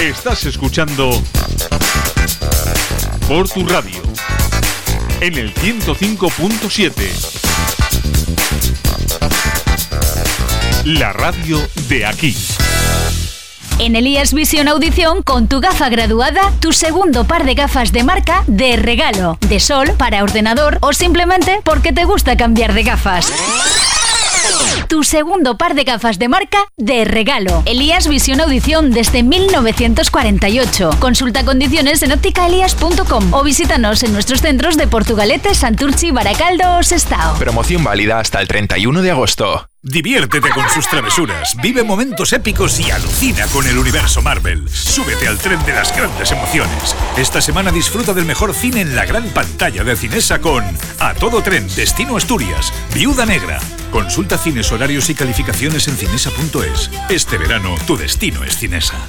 Estás escuchando por tu radio en el 105.7. La radio de aquí. En Elías Visión Audición, con tu gafa graduada, tu segundo par de gafas de marca de regalo, de sol, para ordenador o simplemente porque te gusta cambiar de gafas tu segundo par de gafas de marca de regalo. Elías Visión Audición desde 1948. Consulta condiciones en ópticaelías.com o visítanos en nuestros centros de Portugalete, Santurchi, Baracaldo o Sestao. Promoción válida hasta el 31 de agosto. Diviértete con sus travesuras, vive momentos épicos y alucina con el universo Marvel. Súbete al tren de las grandes emociones. Esta semana disfruta del mejor cine en la gran pantalla de Cinesa con A Todo Tren, Destino Asturias, Viuda Negra. Consulta cines, horarios y calificaciones en cinesa.es. Este verano, tu destino es Cinesa.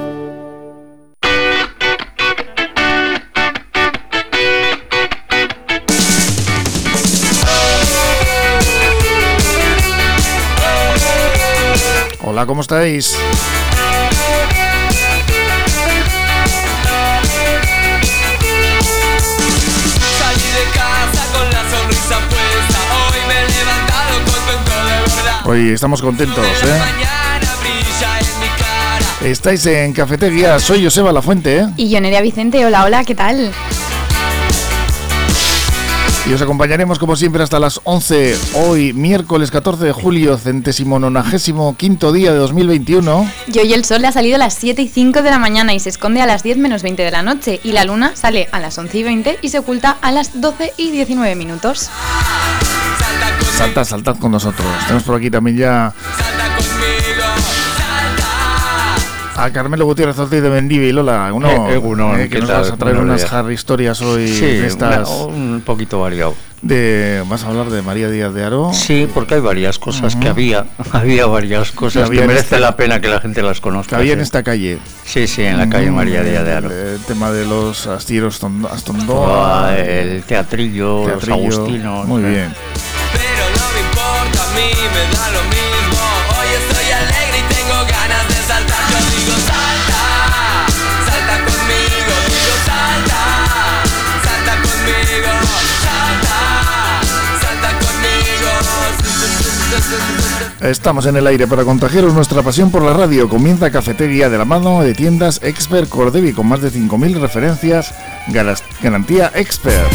Hola, ¿cómo estáis? Hoy estamos contentos, ¿eh? Estáis en Cafetería, soy Joseba La Fuente, ¿eh? Y yo Nerea Vicente, hola, hola, ¿qué tal? Y os acompañaremos como siempre hasta las 11, hoy miércoles 14 de julio, centésimo nonagésimo quinto día de 2021. Y hoy el sol le ha salido a las 7 y 5 de la mañana y se esconde a las 10 menos 20 de la noche. Y la luna sale a las 11 y 20 y se oculta a las 12 y 19 minutos. Saltad, saltad con nosotros. Tenemos por aquí también ya a Carmelo Gutiérrez Ortiz de Mendivi, Lola, uno, eh, eh, eh, que nos vas a traer unas Harry historias hoy sí, estas un poquito variado. De, ¿Vas a hablar de María Díaz de Aro? Sí, porque hay varias cosas que había, había varias cosas que, merece la pena que la gente las conozca. Que había en esta calle. Sí, sí, en la calle María Díaz de Aro. El, tema de los astilleros Astondoa. Ah, el teatrillo, teatrillo, los agustinos. Muy bien. Pero no me importa, a mí me da lo Estamos en el aire para contagiaros nuestra pasión por la radio. Comienza Cafetería de la mano de tiendas Expert Cordevi con más de 5.000 referencias. Garantía Expert.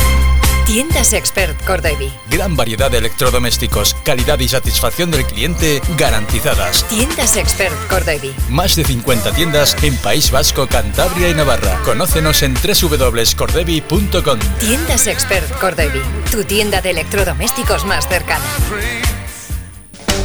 Tiendas Expert Cordevi. Gran variedad de electrodomésticos, calidad y satisfacción del cliente garantizadas. Tiendas Expert Cordevi. Más de 50 tiendas en País Vasco, Cantabria y Navarra. Conócenos en www.cordevi.com. Tiendas Expert Cordevi. Tu tienda de electrodomésticos más cercana.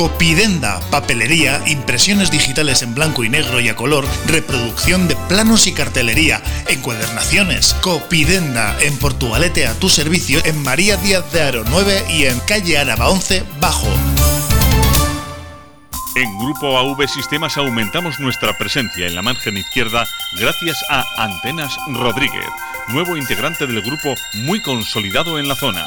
Copidenda, papelería, impresiones digitales en blanco y negro y a color, reproducción de planos y cartelería, encuadernaciones. Copidenda, en Portugalete a tu servicio, en María Díaz de Aro 9 y en calle Araba 11, Bajo. En Grupo AV Sistemas aumentamos nuestra presencia en la margen izquierda gracias a Antenas Rodríguez, nuevo integrante del grupo muy consolidado en la zona.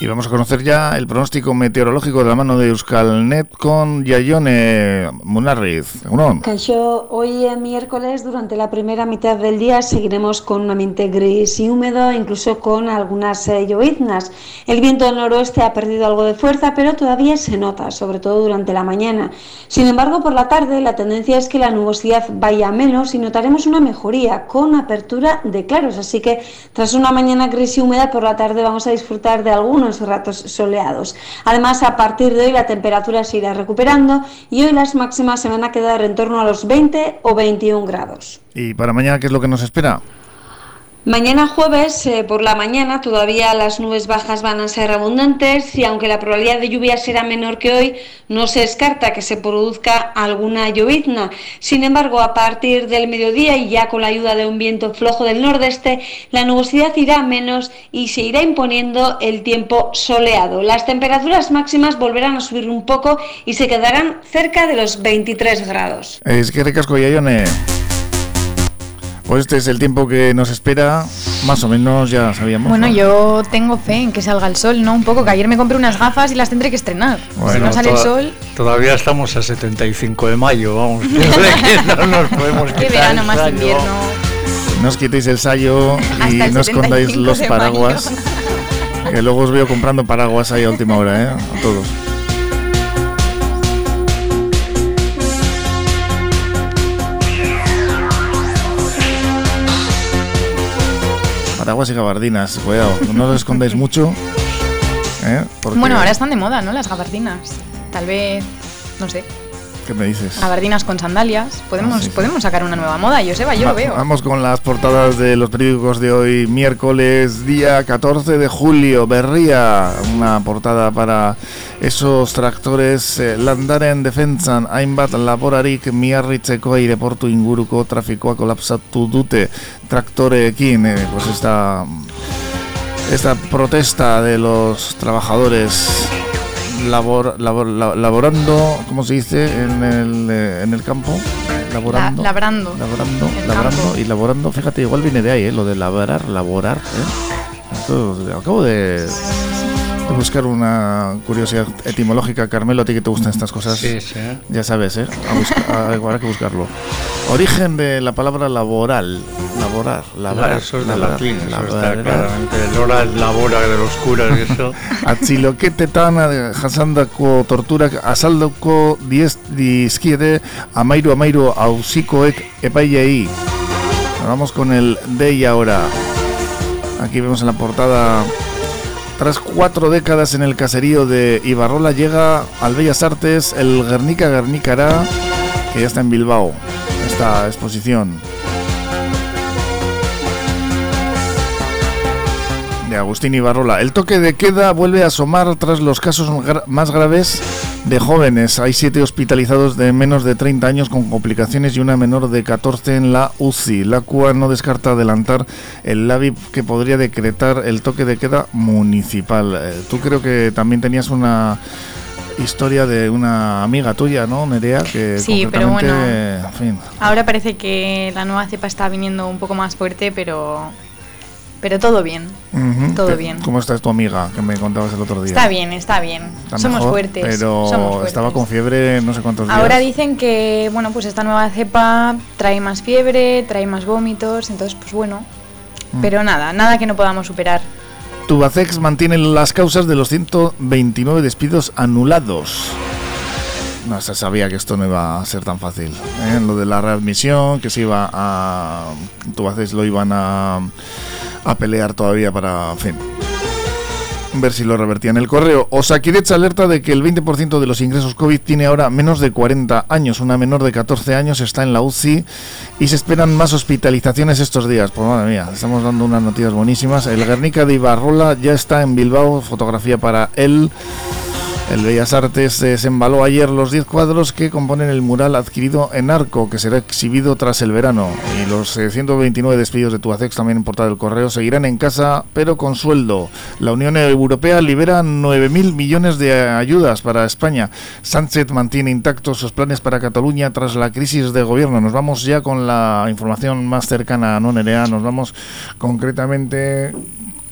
Y vamos a conocer ya el pronóstico meteorológico de la mano de Euskalnet con Yayone Munarriz. Caixo, hoy es miércoles, durante la primera mitad del día, seguiremos con un ambiente gris y húmedo, incluso con algunas eh, lloviznas. El viento noroeste ha perdido algo de fuerza, pero todavía se nota, sobre todo durante la mañana. Sin embargo, por la tarde, la tendencia es que la nubosidad vaya menos y notaremos una mejoría con apertura de claros. Así que, tras una mañana gris y húmeda, por la tarde vamos a disfrutar de algunos ratos soleados. Además, a partir de hoy la temperatura se irá recuperando y hoy las máximas se van a quedar en torno a los 20 o 21 grados. ¿Y para mañana qué es lo que nos espera? Mañana jueves, eh, por la mañana, todavía las nubes bajas van a ser abundantes y aunque la probabilidad de lluvia será menor que hoy, no se descarta que se produzca alguna llovizna. Sin embargo, a partir del mediodía y ya con la ayuda de un viento flojo del nordeste, la nubosidad irá menos y se irá imponiendo el tiempo soleado. Las temperaturas máximas volverán a subir un poco y se quedarán cerca de los 23 grados. Es que. Pues este es el tiempo que nos espera, más o menos ya sabíamos. Bueno, yo tengo fe en que salga el sol, ¿no? Un poco, que ayer me compré unas gafas y las tendré que estrenar. si no sale el sol... Todavía estamos a 75 de mayo, vamos. no nos podemos Qué verano más invierno. No os quitéis el sallo y no escondáis los paraguas. Que luego os veo comprando paraguas ahí a última hora, ¿eh? A todos. Paraguas y gabardinas, cuidado, no los escondáis mucho. ¿eh? Bueno, ahora están de moda, ¿no? Las gabardinas. Tal vez, no sé. ¿Qué me dices? Gabardinas con sandalias. Podemos, ah, podemos sacar una nueva moda, Joseba, yo lo veo. Vamos con las portadas de los periódicos de hoy, miércoles, día 14 de julio. Berría, una portada para esos tractores eh, landaren defentsan hainbat laborarik miarritzeko aireportu inguruko trafikoa kolapsatu dute traktoreekin. Eh, pues esta, esta protesta de los trabajadores labor, labor, laborando, ¿cómo se dice? En el, eh, en el campo. Laborando. labrando. Laborando, laborando y laborando. Fíjate, igual viene de ahí, ¿eh? lo de labrar, laborar. ¿eh? acabo de buscar una curiosidad etimológica. Carmelo, a ti que te gustan estas cosas, sí, sí. ya sabes, ¿eh? habrá que buscarlo. Origen de la palabra laboral. Laborar, labrar. eso es de latín, eso está claramente. Lora labora de los curas y eso. Atziloketetan jasandako torturak azaldoko diez dizkiede amairu amairu auzikoek epaileei. Vamos con el de ahora. Aquí vemos en la portada tras cuatro décadas en el caserío de Ibarrola llega al Bellas Artes el Guernica Guernicará, que ya está en Bilbao, esta exposición. De Agustín Ibarrola. El toque de queda vuelve a asomar tras los casos más graves de jóvenes. Hay siete hospitalizados de menos de 30 años con complicaciones y una menor de 14 en la UCI. La CUA no descarta adelantar el LAVI que podría decretar el toque de queda municipal. Eh, tú creo que también tenías una historia de una amiga tuya, ¿no, Nerea? Que sí, pero bueno, ahora parece que la nueva cepa está viniendo un poco más fuerte, pero pero todo bien, todo bien. ¿Cómo está tu amiga que me contabas el otro día? Está bien, está bien. somos fuertes. Pero estaba con fiebre no sé cuántos días. Ahora dicen que, bueno, pues esta nueva cepa trae más fiebre, trae más vómitos, entonces pues bueno. Mm. Pero nada, nada que no podamos superar. Tubacex mantiene las causas de los 129 despidos anulados. No se sabía que esto no iba a ser tan fácil. ¿eh? Lo de la readmisión, que se iba a. Tubacex lo iban a a pelear todavía para, fin, ver si lo revertían. El correo Osakidecha alerta de que el 20% de los ingresos COVID tiene ahora menos de 40 años. Una menor de 14 años está en la UCI y se esperan más hospitalizaciones estos días. Pues madre mía, estamos dando unas noticias buenísimas. El Guernica de Ibarrola ya está en Bilbao, fotografía para él. El Bellas Artes desembaló ayer los 10 cuadros que componen el mural adquirido en Arco, que será exhibido tras el verano. Y los 129 eh, despidos de Tuacex, también en Portal del Correo, seguirán en casa, pero con sueldo. La Unión Europea libera 9.000 millones de ayudas para España. Sánchez mantiene intactos sus planes para Cataluña tras la crisis de gobierno. Nos vamos ya con la información más cercana a Nonerea. Nos vamos concretamente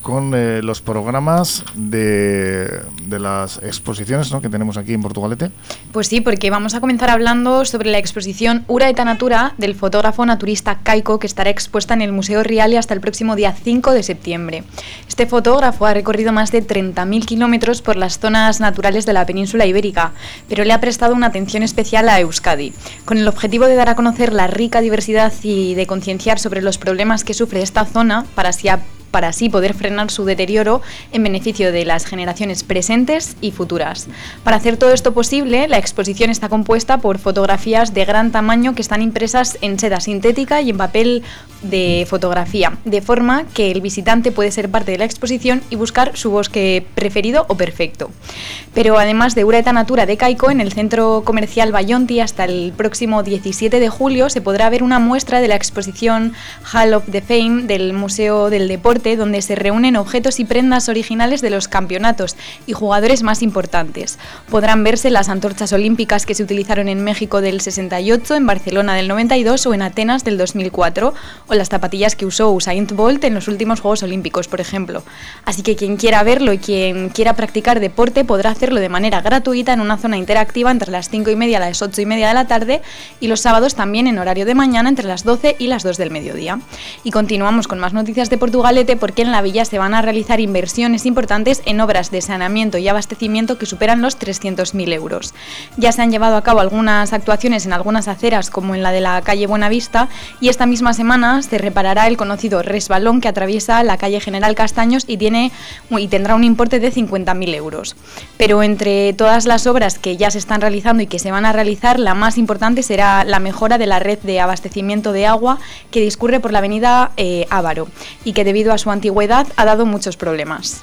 con eh, los programas de, de las exposiciones ¿no? que tenemos aquí en Portugalete. Pues sí, porque vamos a comenzar hablando sobre la exposición Ura eta Natura del fotógrafo naturista Caico que estará expuesta en el Museo Riali hasta el próximo día 5 de septiembre. Este fotógrafo ha recorrido más de 30.000 kilómetros por las zonas naturales de la península ibérica, pero le ha prestado una atención especial a Euskadi, con el objetivo de dar a conocer la rica diversidad y de concienciar sobre los problemas que sufre esta zona para así para así poder frenar su deterioro en beneficio de las generaciones presentes y futuras. Para hacer todo esto posible, la exposición está compuesta por fotografías de gran tamaño que están impresas en seda sintética y en papel de fotografía, de forma que el visitante puede ser parte de la exposición y buscar su bosque preferido o perfecto. Pero además de Ureta Natura de Caico, en el centro comercial Bayonti hasta el próximo 17 de julio se podrá ver una muestra de la exposición Hall of the Fame del Museo del Deporte donde se reúnen objetos y prendas originales de los campeonatos y jugadores más importantes. Podrán verse las antorchas olímpicas que se utilizaron en México del 68, en Barcelona del 92 o en Atenas del 2004, o las zapatillas que usó Usain Bolt en los últimos Juegos Olímpicos, por ejemplo. Así que quien quiera verlo y quien quiera practicar deporte podrá hacerlo de manera gratuita en una zona interactiva entre las 5 y media y las 8 y media de la tarde y los sábados también en horario de mañana entre las 12 y las 2 del mediodía. Y continuamos con más noticias de Portugalete porque en la villa se van a realizar inversiones importantes en obras de saneamiento y abastecimiento que superan los 300.000 euros. Ya se han llevado a cabo algunas actuaciones en algunas aceras, como en la de la calle Buenavista, y esta misma semana se reparará el conocido resbalón que atraviesa la calle General Castaños y, tiene, y tendrá un importe de 50.000 euros. Pero entre todas las obras que ya se están realizando y que se van a realizar, la más importante será la mejora de la red de abastecimiento de agua que discurre por la avenida eh, Ávaro y que debido a su antigüedad ha dado muchos problemas.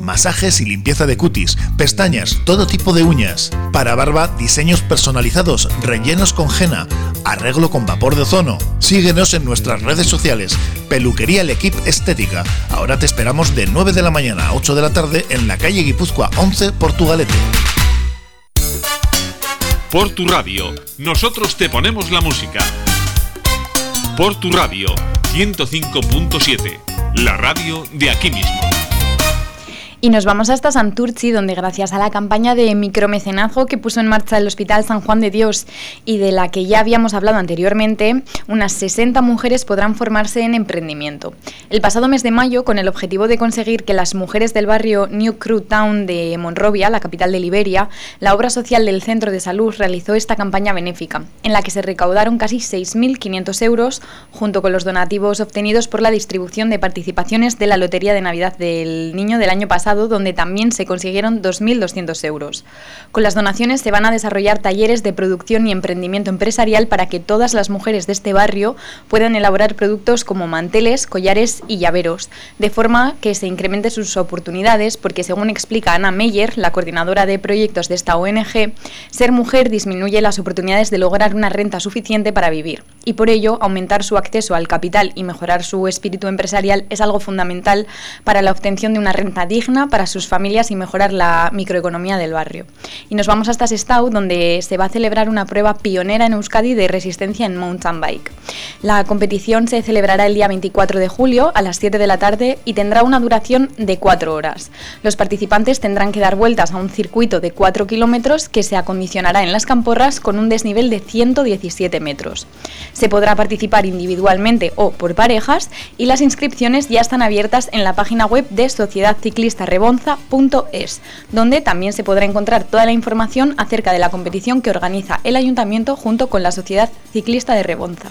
masajes y limpieza de cutis, pestañas, todo tipo de uñas. Para barba, diseños personalizados, rellenos con henna, arreglo con vapor de ozono. Síguenos en nuestras redes sociales. Peluquería El Equip Estética. Ahora te esperamos de 9 de la mañana a 8 de la tarde en la calle Guipúzcoa 11, Portugalete. Por tu radio, nosotros te ponemos la música. Por tu radio, 105.7, la radio de aquí mismo. Y nos vamos hasta Santurci, donde gracias a la campaña de micromecenazgo que puso en marcha el Hospital San Juan de Dios y de la que ya habíamos hablado anteriormente, unas 60 mujeres podrán formarse en emprendimiento. El pasado mes de mayo, con el objetivo de conseguir que las mujeres del barrio New Crew Town de Monrovia, la capital de Liberia, la obra social del Centro de Salud realizó esta campaña benéfica, en la que se recaudaron casi 6.500 euros, junto con los donativos obtenidos por la distribución de participaciones de la Lotería de Navidad del Niño del año pasado donde también se consiguieron 2.200 euros. Con las donaciones se van a desarrollar talleres de producción y emprendimiento empresarial para que todas las mujeres de este barrio puedan elaborar productos como manteles, collares y llaveros, de forma que se incrementen sus oportunidades, porque según explica Ana Meyer, la coordinadora de proyectos de esta ONG, ser mujer disminuye las oportunidades de lograr una renta suficiente para vivir, y por ello aumentar su acceso al capital y mejorar su espíritu empresarial es algo fundamental para la obtención de una renta digna para sus familias y mejorar la microeconomía del barrio. Y nos vamos hasta Sestao, donde se va a celebrar una prueba pionera en Euskadi de resistencia en mountain bike. La competición se celebrará el día 24 de julio a las 7 de la tarde y tendrá una duración de 4 horas. Los participantes tendrán que dar vueltas a un circuito de 4 kilómetros que se acondicionará en las camporras con un desnivel de 117 metros. Se podrá participar individualmente o por parejas y las inscripciones ya están abiertas en la página web de sociedadciclistarebonza.es, donde también se podrá encontrar toda la información acerca de la competición que organiza el ayuntamiento junto con la Sociedad Ciclista de Rebonza.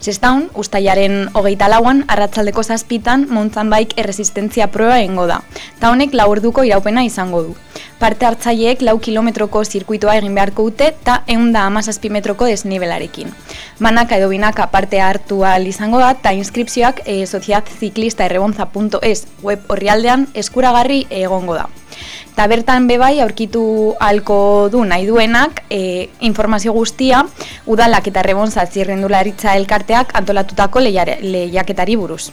Sestaun, ustaiaren hogeita lauan, arratzaldeko zazpitan, mountain bike erresistentzia proa egingo da. Ta honek lau orduko iraupena izango du. Parte hartzaileek lau kilometroko zirkuitoa egin beharko dute eta egun amazazpi metroko desnibelarekin. Banaka edo binaka parte hartu izango da eta inskripzioak e, sociedadciclistaerrebonza.es web horrialdean eskuragarri egongo da. Eta bertan bebai aurkitu halko du nahi duenak e, informazio guztia udalak eta rebonza zirrendularitza elkarteak antolatutako lehiaketari buruz.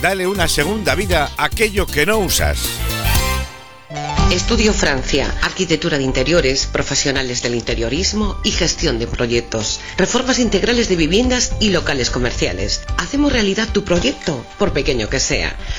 Dale una segunda vida a aquello que no usas. Estudio Francia, arquitectura de interiores, profesionales del interiorismo y gestión de proyectos, reformas integrales de viviendas y locales comerciales. Hacemos realidad tu proyecto, por pequeño que sea.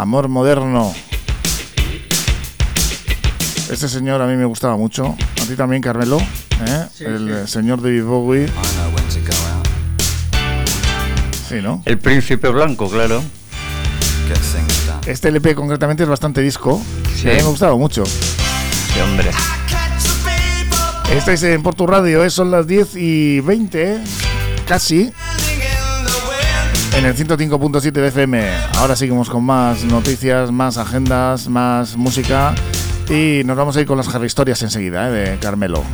Amor moderno. Este señor a mí me gustaba mucho. A ti también, Carmelo. ¿eh? el señor David Bowie. Sí, ¿no? El príncipe blanco, claro. Este LP concretamente es bastante disco. Sí. A mí me gustaba mucho. Sí, hombre. Estáis en Porto Radio, ¿eh? son las 10 y 20, ¿eh? casi. En el 105.7 de FM. Ahora seguimos con más noticias, más agendas, más música. Y nos vamos a ir con las historias enseguida, ¿eh? de Carmelo.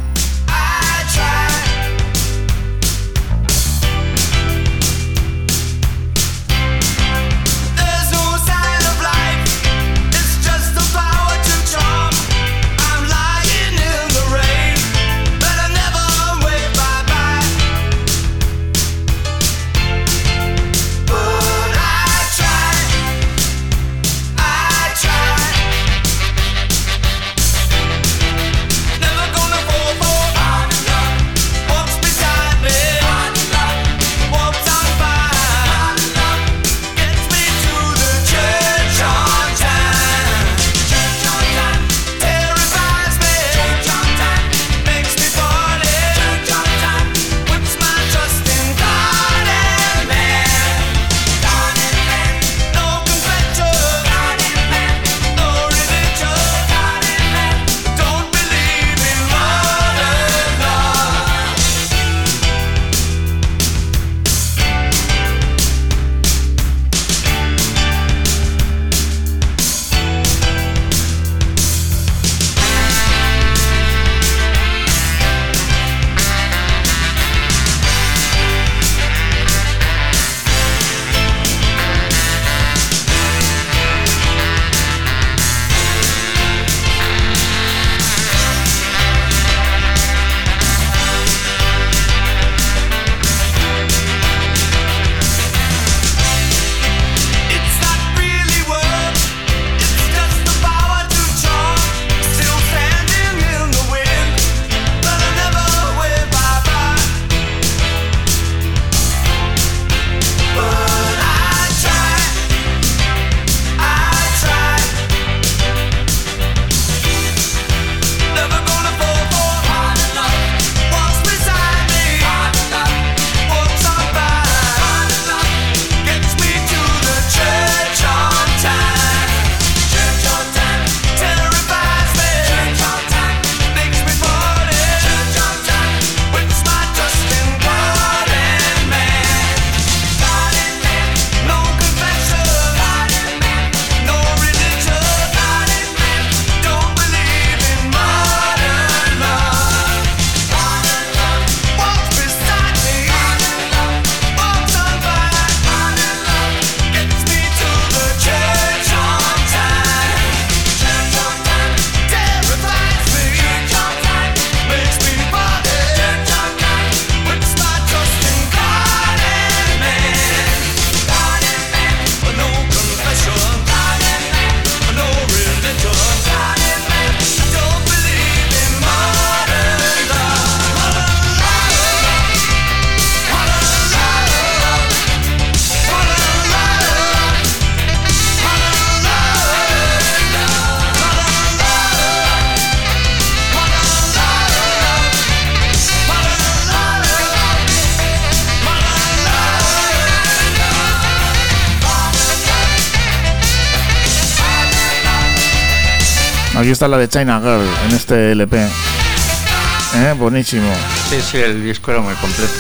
Aquí está la de China Girl en este LP. ¿Eh? Buenísimo. Sí, sí, el disco era muy completo.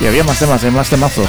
Y había más temas, ¿eh? más temazos.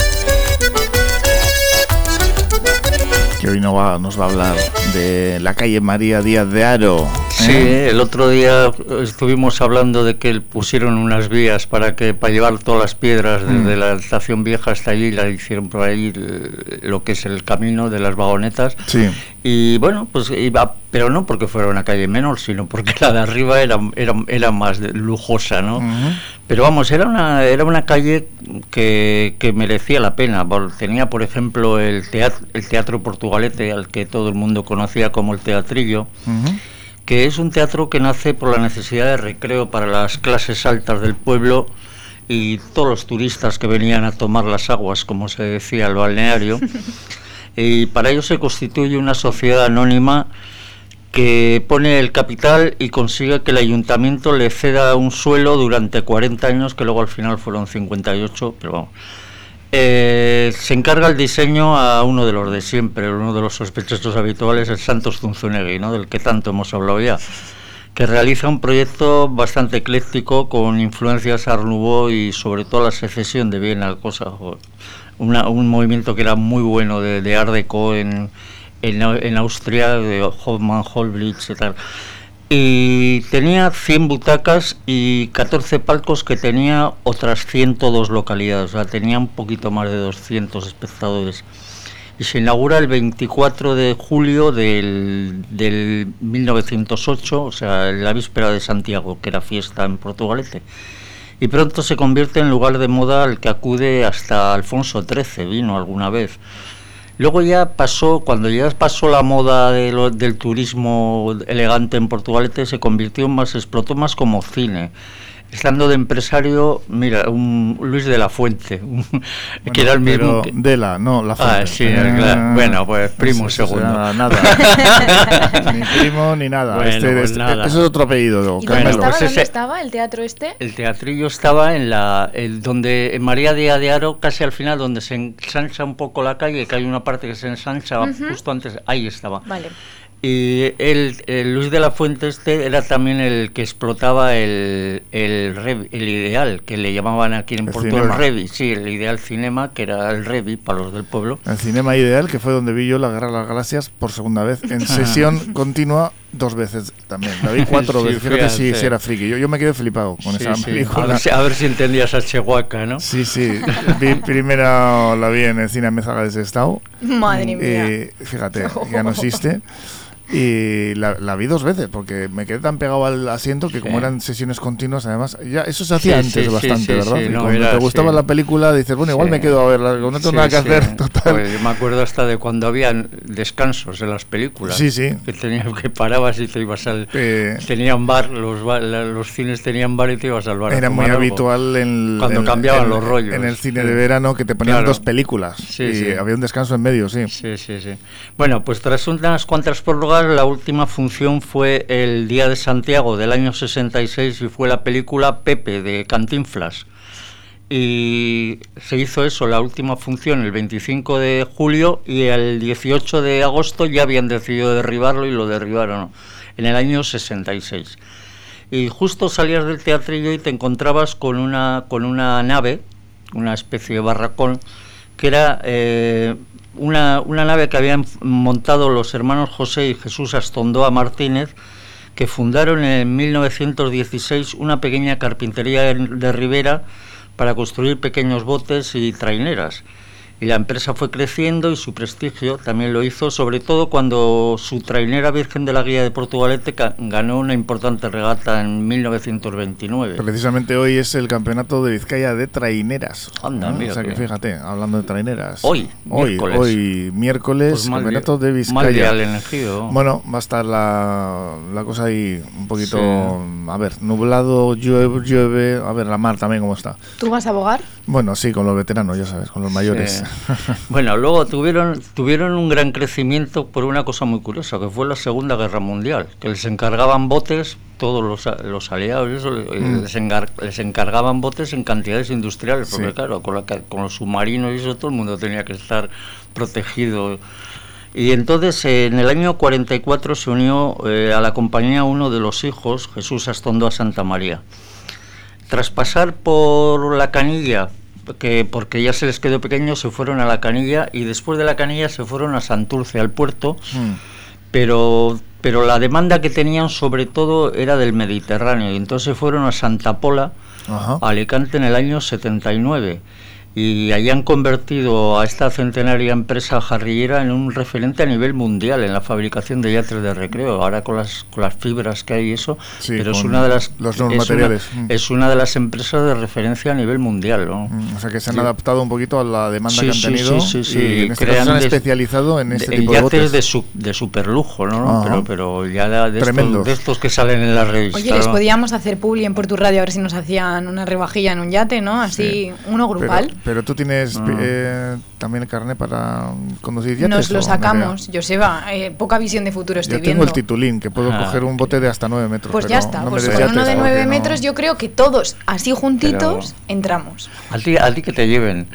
Que hoy no va, nos va a hablar de la calle María Díaz de Aro. Sí, el otro día estuvimos hablando de que pusieron unas vías para que para llevar todas las piedras desde Mm. la estación vieja hasta allí, la hicieron por ahí el- lo que es el camino de las vagonetas. Sí. Y bueno, pues iba, pero no porque fuera una calle menor, sino porque la de arriba era, era, era más lujosa, ¿no? Pero vamos, era una, era una calle que, que merecía la pena. Tenía, por ejemplo, el teatro, el teatro Portugalete, al que todo el mundo conocía como el Teatrillo, que es un teatro que nace por la necesidad de recreo para las clases altas del pueblo y todos los turistas que venían a tomar las aguas, como se decía, al balneario. y para ello se constituye una sociedad anónima que pone el capital y consigue que el ayuntamiento le ceda un suelo durante 40 años, que luego al final fueron 58, pero vamos. Eh, se encarga el diseño a uno de los de siempre, uno de los sospechosos habituales, el Santos Zunzunegui, ¿no? del que tanto hemos hablado ya, que realiza un proyecto bastante ecléctico con influencias Art Nouveau y sobre todo la secesión de Viena, cosa, una- un movimiento que era muy bueno de, de Art Deco en, en, en Austria, de Hoffmann, Holblitz y tal. Y tenía 100 butacas y 14 palcos que tenía otras 102 localidades, o sea, tenía un poquito más de 200 espectadores. Y se inaugura el 24 de julio del, del 1908, o sea, la víspera de Santiago, que era fiesta en Portugalete. Y pronto se convierte en lugar de moda al que acude hasta Alfonso XIII, vino alguna vez. Luego ya pasó, cuando ya pasó la moda de lo- del turismo elegante en Portugalete, se convirtió más, explotó más como cine. Estando de empresario, mira, un Luis de la Fuente, un- que era el mismo. Pero que- de la, no, la Ah, fuente. sí, claro. Bueno, pues primo Eso, eso, segundo. nada, nada. ni primo ni nada. Bueno, este, pues este- nada. Eso es otro apellido. ¿Y dónde estaba? pues ¿Dónde ese- estaba el teatro este? El teatrillo estaba en la el, donde en María Díaz de Aro, casi al final, donde se ensancha un poco la calle, que hay una parte que se ensancha justo antes, ahí estaba. Vale. Y el, el Luis de la Fuente este era también el que explotaba el, el, rev- el ideal, que le llamaban aquí en Portugal el. Revi, sí, el ideal cinema, que era el Revi para los del pueblo. El Cinema Ideal, que fue donde vi yo la Guerra de las Galaxias por segunda vez, en sesión continua dos veces también. La vi cuatro Sí, veces. Fíjate si, fíjate. si era friki. Yo, yo me quedé flipado con Sí, esa sí. película. A, ver si, a ver si entendías a Chehuaca, ¿no? Sí, sí. Vi, primero la vi en el cine Mézaga de Sestao. Madre mía. Y fíjate, ya no existe. Y la, la vi dos veces porque me quedé tan pegado al asiento que como Sí. eran sesiones continuas, además, ya eso se hacía Sí, antes bastante, ¿verdad? no, cuando era te gustaba la película dices, bueno, igual me quedo a verla, no tengo nada que hacer, total. Pues yo me acuerdo hasta de cuando había descansos en las películas. Sí, sí. Que, tenías, que parabas y te ibas al... Eh, tenían bar, los, los cines tenían bar y te ibas al bar. Era muy algo. habitual en, Cuando en- cambiaban en- los rollos. En el cine de verano que te ponían Claro. dos películas Sí, y había un descanso en medio, sí. Sí, sí, sí. Bueno, pues tras unas cuantas prórrogas, la última función fue el Día de Santiago del año 66 y fue la película Pepe de Cantinflas. Y se hizo eso, la última función el 25 de julio y el 18 de agosto ya habían decidido derribarlo y lo derribaron en el año 66. Y justo salías del teatrillo y te encontrabas con una, con una nave, una especie de barracón, que era eh, una, una nave que habían montado los hermanos José y Jesús Astondoa Martínez, que fundaron en 1916 una pequeña carpintería de Ribera para construir pequeños botes y traineras. Y la empresa fue creciendo y su prestigio también lo hizo, sobre todo cuando su trainera Virgen de la Guía de Portugalete ganó una importante regata en 1929. Precisamente hoy es el campeonato de Vizcaya de traineras. Anda, ¿no? mira O sea que fíjate, hablando de traineras. Hoy, hoy, miércoles. hoy miércoles, Pues campeonato de mal Vizcaya. elegido. Bueno, va a estar la, la cosa ahí un poquito, a ver, nublado, llueve, llueve, a ver la mar también cómo está. ¿Tú vas a abogar? Bueno, sí, con los veteranos, ya sabes, con los mayores. Sí. Bueno, luego tuvieron, tuvieron un gran crecimiento por una cosa muy curiosa, que fue la Segunda Guerra Mundial, que les encargaban botes, todos los, a- los aliados, eso, eh, Mm. les, engar- les encargaban botes en cantidades industriales, porque Sí. claro, con, la con los submarinos y eso todo el mundo tenía que estar protegido. Y entonces eh, en el año 44 se unió eh, a la compañía uno de los hijos, Jesús Astondoa Santa María. Tras pasar por la canilla, que porque ya se les quedó pequeño, se fueron a la canilla y después de la canilla se fueron a Santurce, al puerto, Mm. pero, pero la demanda que tenían sobre todo era del Mediterráneo y entonces fueron a Santa Pola, Ajá. a Alicante en el año 79 y han convertido a esta centenaria empresa jarrillera en un referente a nivel mundial en la fabricación de yates de recreo. Ahora con las, con las fibras que hay y eso, Sí, pero es una de las los es una- materiales. Mm. es una de las empresas de referencia a nivel mundial. ¿no? Mm, O sea que se han Sí. adaptado un poquito a la demanda Sí, que han tenido sí, sí, sí. y en este Crean caso se han especializado en este de- tipo de yates de, su, de superlujo, ¿no? Pero, pero ya de, estos, de estos que salen en la revista. Oye, les ¿no? podíamos hacer publi en Portu Radio a ver si nos hacían una rebajilla en un yate, ¿no? Así, uno grupal. pero tú tienes Ah. eh, también el carnet para conducir yates. Nos lo ¿o, sacamos. Joseba, eh, poca visión de futuro estoy Yo tengo viendo. el titulín, que puedo Ah, coger un bote de hasta 9 metros. Pues pero ya está, no pues con uno de porque 9 no- metros yo creo que todos así juntitos Pero- entramos. A ti, a ti que te lleven,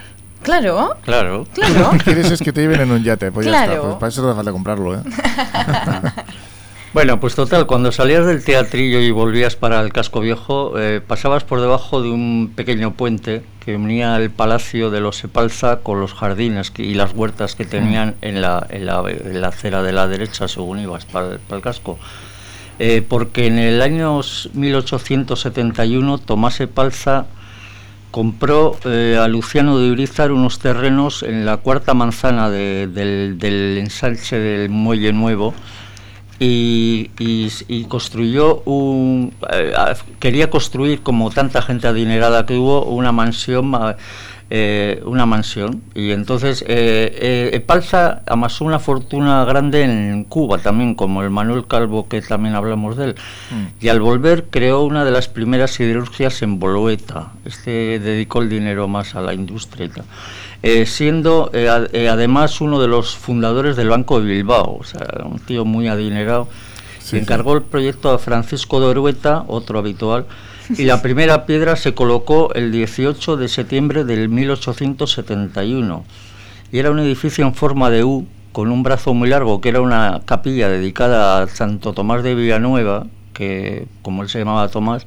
Claro, claro. claro. Lo que quieres es que te lleven en un yate, pues ya Claro. está. Pues para eso no hace falta comprarlo, ¿eh? Bueno, pues total, cuando salías del teatrillo y volvías para el casco viejo, eh, pasabas por debajo de un pequeño puente que unía el palacio de los Sepalza con los jardines que- y las huertas que tenían en la, en la, en la acera de la derecha según ibas para el, para el casco. Eh, porque en el año 1871 Tomás Sepalza compró eh, a Luciano de Urizar unos terrenos en la cuarta manzana de- del, del ensanche del Muelle Nuevo y, y- y construyó un eh, quería construir como tanta gente adinerada que hubo una mansión ma- eh, una mansión. Y entonces eh, eh, Palza amasó una fortuna grande en Cuba también como el Manuel Calvo que también hablamos de él. Y al volver creó una de las primeras siderurgias en Bolueta este dedicó el dinero más a la industria y tal. Eh, siendo eh, eh, además uno de los fundadores del Banco de Bilbao, o sea, un tío muy adinerado. Sí, encargó el proyecto a Francisco de Orueta, otro habitual, y la primera piedra se colocó el 18 de septiembre del 1871. Y era un edificio en forma de U, con un brazo muy largo, que era una capilla dedicada a Santo Tomás de Villanueva, que como él se llamaba Tomás,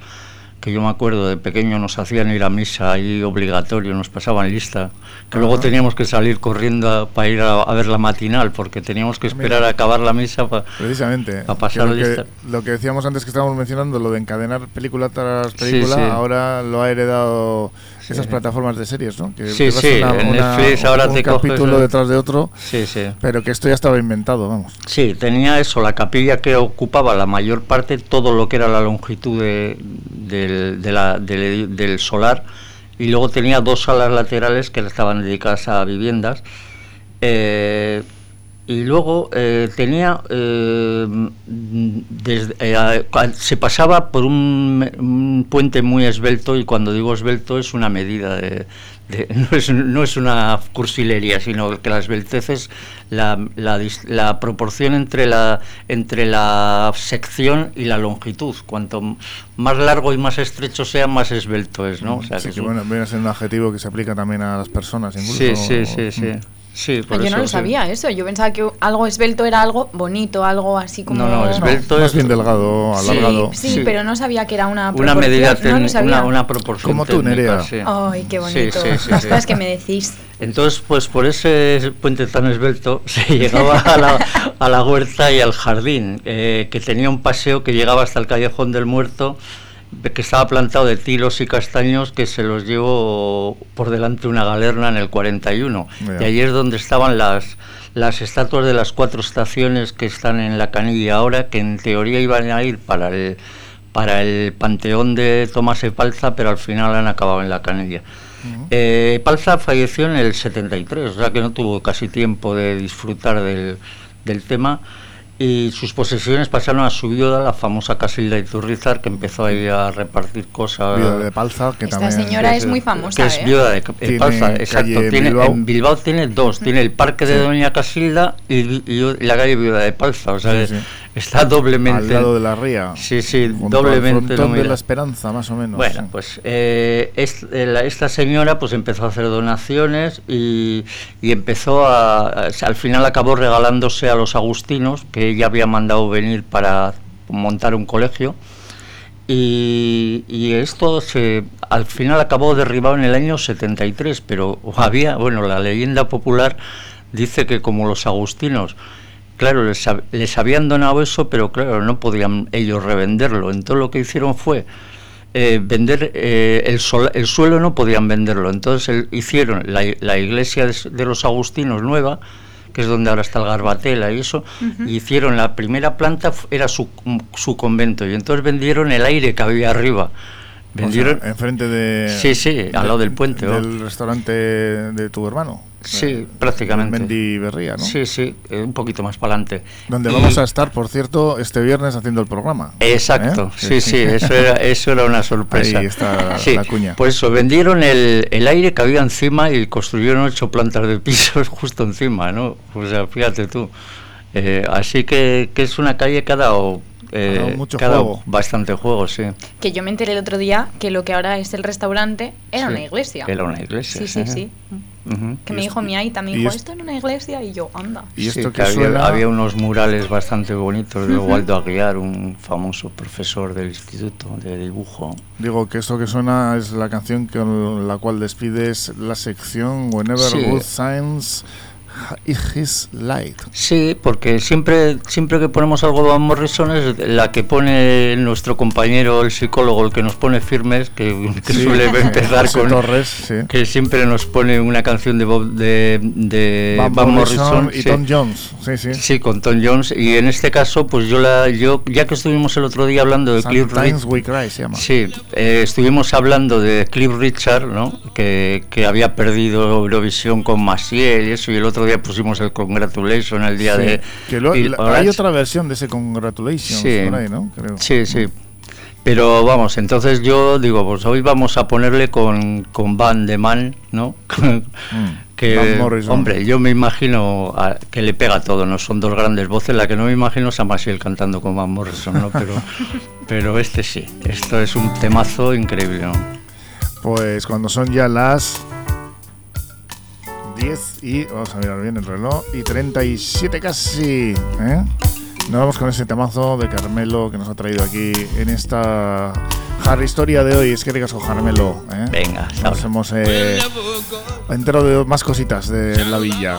que yo me acuerdo de pequeño nos hacían ir a misa ahí obligatorio, nos pasaban lista, que luego teníamos que salir corriendo para ir a, a ver la matinal, porque teníamos que esperar mira. a acabar la misa para... Precisamente. Pasar que lo, lista. que, lo que decíamos antes que estábamos mencionando, lo de encadenar película tras película, sí. ahora lo ha heredado. Esas plataformas de series, ¿no? Que Sí, sí, en Netflix ahora un te coges capítulo detrás de otro, Sí, sí. pero que esto ya estaba inventado, vamos. Sí, tenía eso, la capilla que ocupaba la mayor parte, todo lo que era la longitud de- del, de la- del- del solar, y luego tenía dos salas laterales que estaban dedicadas a viviendas. eh, y luego eh, tenía, eh, desde- eh, se pasaba por un, un puente muy esbelto, y cuando digo esbelto es una medida de, de- no, es, no es una cursilería, sino que la esbeltez es la, la la proporción entre la, entre la sección y la longitud. Cuanto más largo y más estrecho sea, más esbelto es, ¿no? O sea, sí, que que es bueno, un adjetivo que se aplica también a las personas, incluso. sí, sí, sí, sí. Mm. Sí, Ah, por yo eso, no lo sí. sabía eso. Yo pensaba que algo esbelto era algo bonito, algo así como. No, no, esbelto Más es bien delgado, Sí, alargado. Sí, Sí. pero no sabía que era una una medida, no una, una proporción Como tú, Nerea. sí. Ay, qué bonito. sí, sí, Las sí. cosas que me decís. Entonces, pues por ese puente tan esbelto se llegaba a la, a la huerta y al jardín, eh, que tenía un paseo que llegaba hasta el callejón del muerto que estaba plantado de tilos y castaños que se los llevó por delante una galerna en el 41. Ya. Y allí es donde estaban las, las estatuas de las cuatro estaciones que están en la canilla ahora, que en teoría iban a ir para el, para el panteón de Tomás Epalza, pero al final han acabado en la canilla. Eh, Palza falleció en el 73, o sea que no tuvo casi tiempo de disfrutar del, del tema y sus posesiones pasaron a su viuda, la famosa Casilda Iturrizar, que empezó ahí a repartir cosas. Viuda de Palza, que Esta también... señora es muy famosa, Que es ¿eh? viuda de Tiene Palza, exacto. calle Tiene, Bilbao. En Bilbao tiene dos, tiene el parque de Sí. Doña Casilda y, y la calle Viuda de Palza, o sea, Sí, sí. Está doblemente... Al lado de la ría. Sí, sí, doblemente frontón de la esperanza, más o menos. Bueno, sí. pues eh, es- eh, la- esta señora pues empezó a hacer donaciones y, y empezó a, a- al final acabó regalándose a los agustinos que ella había mandado venir para montar un colegio y, y esto se al final acabó derribado en el año 73 pero había bueno la leyenda popular dice que como los agustinos Claro, les, les habían donado eso, pero claro, no podían ellos revenderlo. Entonces lo que hicieron fue eh, vender el, el, sol- el suelo, no podían venderlo. Entonces el- hicieron la, iglesia de, los agustinos nueva, que es donde ahora está el Garbatela y eso, y hicieron la primera planta, era su, su convento, y entonces vendieron el aire que había arriba. Vendieron, O sea, enfrente de... Sí, sí, al lado del puente. Del restaurante de tu hermano. Sí, prácticamente. Mendy Berría, ¿no? Sí, sí, eh, un poquito más para adelante. Donde Y- vamos a estar, por cierto, este viernes haciendo el programa. Exacto, ¿Eh? sí, sí, eso era, eso era una sorpresa. Ahí está Sí, la cuña. Por eso vendieron el, el aire que había encima y construyeron ocho plantas de pisos justo encima, ¿no? O sea, fíjate tú. Eh, así que, que es una calle que ha dado, eh, Ha dado mucho que ha dado juego. bastante juego, sí. Que yo me enteré el otro día que lo que ahora es el restaurante era Sí, una iglesia. Era una iglesia. Sí, sí, sí. Ujú. Que me dijo mi y dijo, es- esto en una iglesia y yo, anda. Y Sí, esto que que había, suena- había unos murales bastante bonitos de. Waldo Aguiar, un famoso profesor del instituto de dibujo. Digo que esto que suena es la canción con la cual despides la sección Whenever Sí. Good Science is Light. Sí, porque siempre, siempre que ponemos algo de Van Morrison es la que pone nuestro compañero, el psicólogo, el que nos pone firmes, que, que Sí, suele empezar José con. Torres, sí. Que siempre nos pone una canción de, Bob- de, de Van Van Morrison Morrison. y sí. Tom Jones. Sí, sí. Sí, con Tom Jones. Y en este caso, pues yo, la, yo ya que estuvimos el otro día hablando de Cliff Richard. Se llama. Sí, eh, estuvimos hablando de Cliff Richard, ¿no? que, que había perdido Eurovisión con Maciel y eso, y el otro día pusimos el Congratulation el día Sí, de. que lo- la- hay otra versión de ese Congratulations Sí. por ahí, ¿no? Creo. Sí, sí. Pero vamos, entonces yo digo, pues hoy vamos a ponerle con, con Van de Man, ¿no? que, Mm. Morrison. hombre, yo me imagino a- que le pega todo, ¿no? Son dos grandes voces, la que no me imagino es a Maciel cantando con Van Morrison, ¿no? Pero, pero este sí, esto es un temazo increíble, ¿no? Pues cuando son ya las 10 y. Vamos a mirar bien el reloj. Y 37 casi. ¿eh? Nos vamos con ese temazo de Carmelo que nos ha traído aquí en esta Harry Historia de hoy. Es que digas con Carmelo. ¿eh? Venga, Nos hemos eh, entero de más cositas de la villa.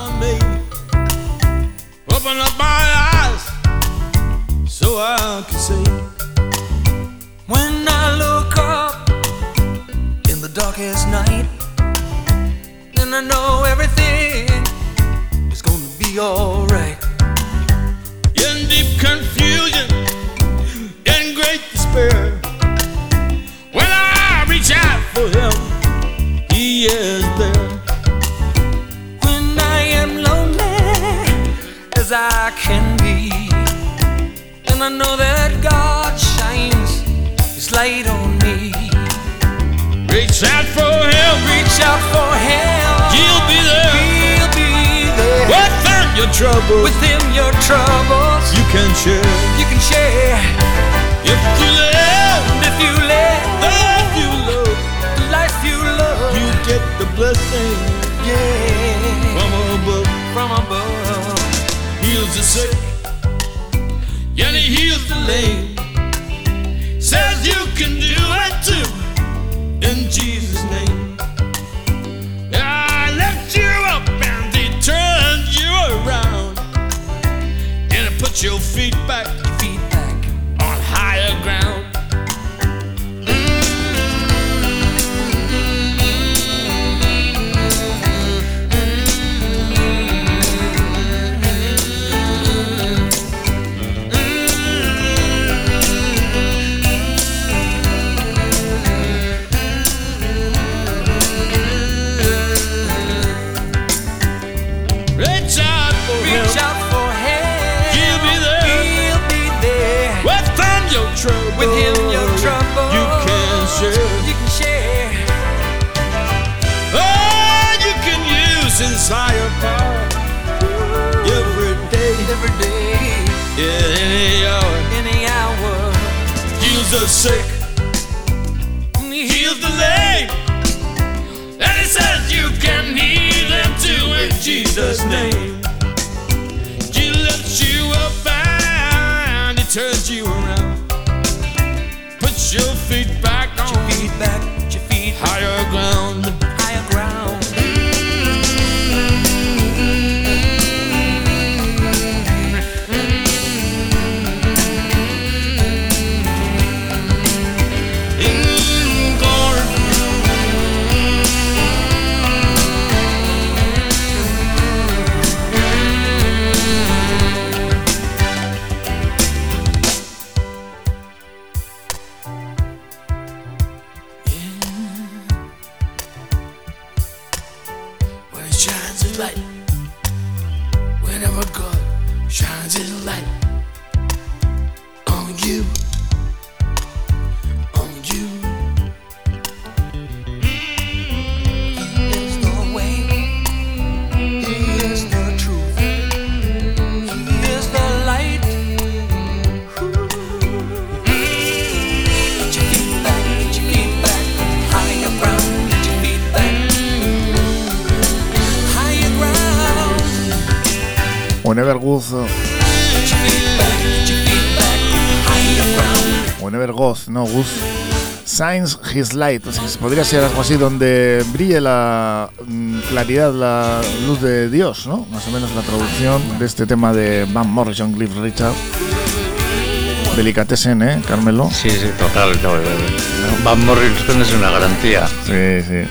Open up my eyes so I can see. When I look up in the darkest night, then I know everything is gonna be alright. In deep confusion, in great despair, when I reach out for him, he is there. When I am lonely as I can be. And I know that God shines His light on me. Reach out for Him. Reach out for Him. He'll be there. He'll be there. Within your troubles. Within your troubles. You can share. You can share. If you live. If you live. The life you love. The life you love. You get the blessing. Yeah. From above. From above. Heals the sick. And he heals the lame. Says you can do it too. In Jesus' name. You up and he turns you around. And it puts your feet back, feet back on higher ground. Jesus' name. Ground. Whenever Goth, no Goth. Shines His Light. O sea, podría ser algo así donde brille la mm, claridad, la luz de Dios, ¿no? Más o menos la traducción de este tema de Van Morrison, Cliff Richard. Delicatessen, ¿eh, Carmelo? Sí, sí, total. no, Van Morrison es una garantía. Sí, sí.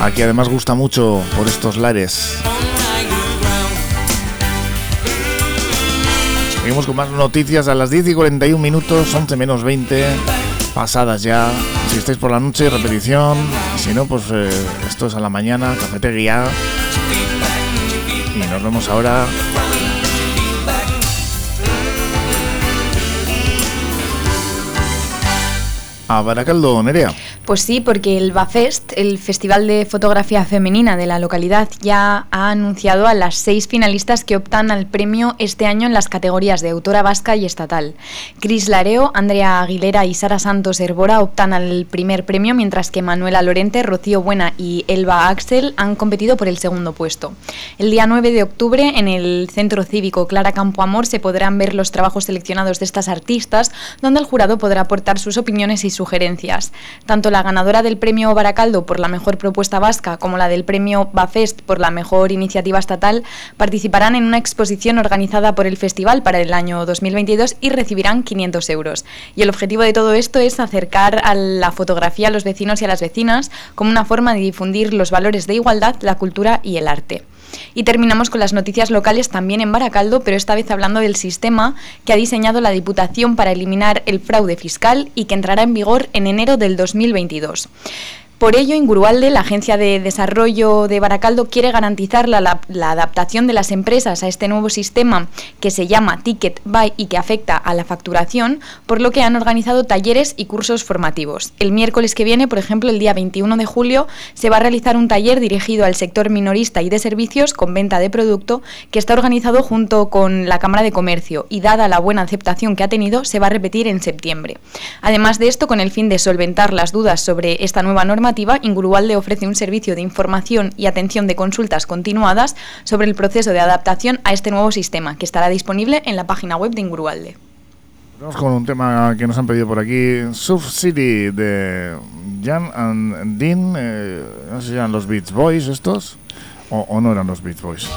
Aquí además gusta mucho por estos lares. Seguimos con más noticias a las 10 y 41 minutos, 11 menos 20, pasadas ya. Si estáis por la noche, repetición. Si no, pues eh, esto es a la mañana, cafetería. Y nos vemos ahora a Baracaldo, Nerea. Pues sí, porque el BAFEST, el Festival de Fotografía Femenina de la localidad, ya ha anunciado a las seis finalistas que optan al premio este año en las categorías de autora vasca y estatal. Cris Lareo, Andrea Aguilera y Sara Santos Herbora optan al primer premio, mientras que Manuela Lorente, Rocío Buena y Elba Axel han competido por el segundo puesto. El día 9 de octubre, en el Centro Cívico Clara Campo Amor, se podrán ver los trabajos seleccionados de estas artistas, donde el jurado podrá aportar sus opiniones y sugerencias. Tanto la ganadora del premio Baracaldo por la mejor propuesta vasca como la del premio Bafest por la mejor iniciativa estatal participarán en una exposición organizada por el festival para el año 2022 y recibirán 500 euros. Y el objetivo de todo esto es acercar a la fotografía a los vecinos y a las vecinas como una forma de difundir los valores de igualdad, la cultura y el arte. Y terminamos con las noticias locales también en Baracaldo, pero esta vez hablando del sistema que ha diseñado la Diputación para eliminar el fraude fiscal y que entrará en vigor en enero del 2022. Por ello, Ingurualde, la agencia de desarrollo de Baracaldo, quiere garantizar la, la- la adaptación de las empresas a este nuevo sistema que se llama Ticket Buy y que afecta a la facturación, por lo que han organizado talleres y cursos formativos. El miércoles que viene, por ejemplo, el día 21 de julio, se va a realizar un taller dirigido al sector minorista y de servicios con venta de producto que está organizado junto con la Cámara de Comercio y dada la buena aceptación que ha tenido, se va a repetir en septiembre. Además de esto, con el fin de solventar las dudas sobre esta nueva normativa, Ingurualde ofrece un servicio de información y atención de consultas continuadas sobre el proceso de adaptación a este nuevo sistema, que estará disponible en la página web de Ingurualde. Vamos con un tema que nos han pedido por aquí, Surf City de Jan and Dean, eh, no sé si eran los Beach Boys estos, o, o no eran los Beach Boys.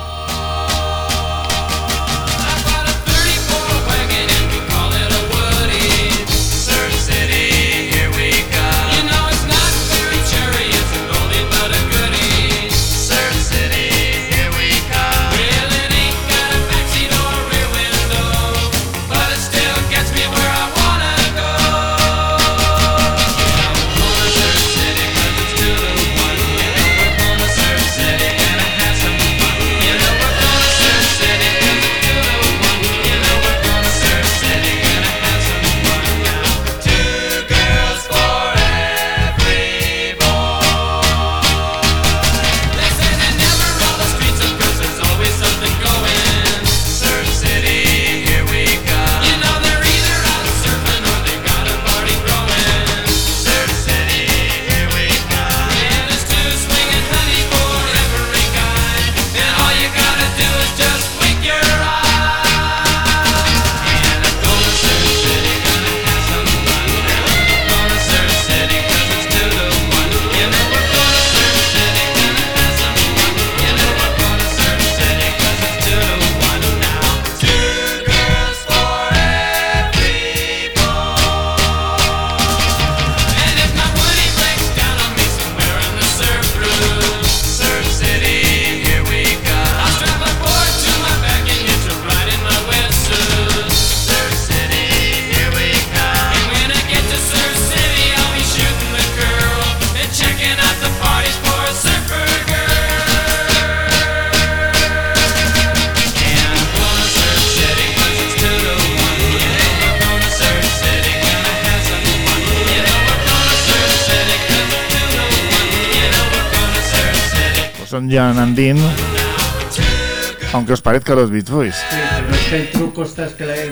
Beach Boys. Sí, pero es que el truco está es que la, que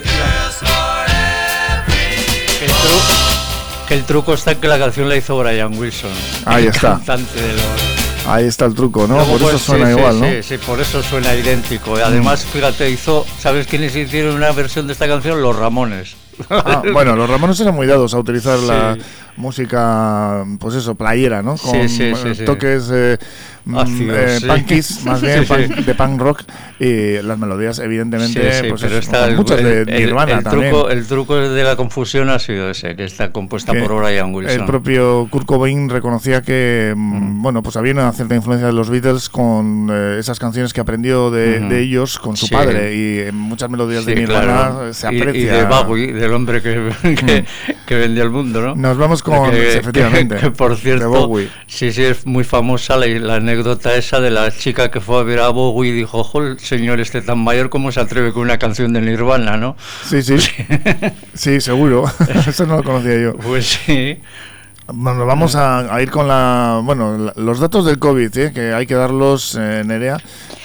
el tru- que el truco está en que la canción la hizo Brian Wilson. Ahí el está. cantante de los. Ahí está el truco, ¿no? Luego, Por eso pues, suena sí, sí, igual, ¿no? Sí, sí, por eso suena idéntico. Además, fíjate, hizo, ¿sabes quiénes hicieron una versión de esta canción? Los Ramones. Ah, bueno, los Ramones eran muy dados a utilizar la. Música, pues eso, playera, ¿no? Con sí, sí, sí. toques eh, mm, eh, punkies, más bien punk- de punk rock, y las melodías, evidentemente, pues pero es- el, muchas de el- el- Nirvana el también. truco, el truco de la confusión ha sido ese, que está compuesta que por Brian Wilson. El propio Kurt Cobain reconocía que, mm, bueno, pues había una cierta influencia de los Beatles con eh, esas canciones que aprendió de, de ellos con su padre y en muchas melodías de Nirvana claro. se Y- aprecia. Y, de Bowie, del hombre que, que, que vendió el mundo, ¿no? Nos vamos con- Que- efectivamente, que- que, por cierto, Bowie. sí, sí, es muy famosa la, la anécdota esa de la chica que fue a ver a Bowie y dijo, ojo, el señor este tan mayor, ¿cómo se atreve con una canción de Nirvana, no? Sí, sí. Sí, seguro. Eso no lo conocía yo. Pues sí. Bueno, vamos a, a ir con la, bueno, la- los datos del COVID, ¿eh? que hay que darlos, eh, Nerea.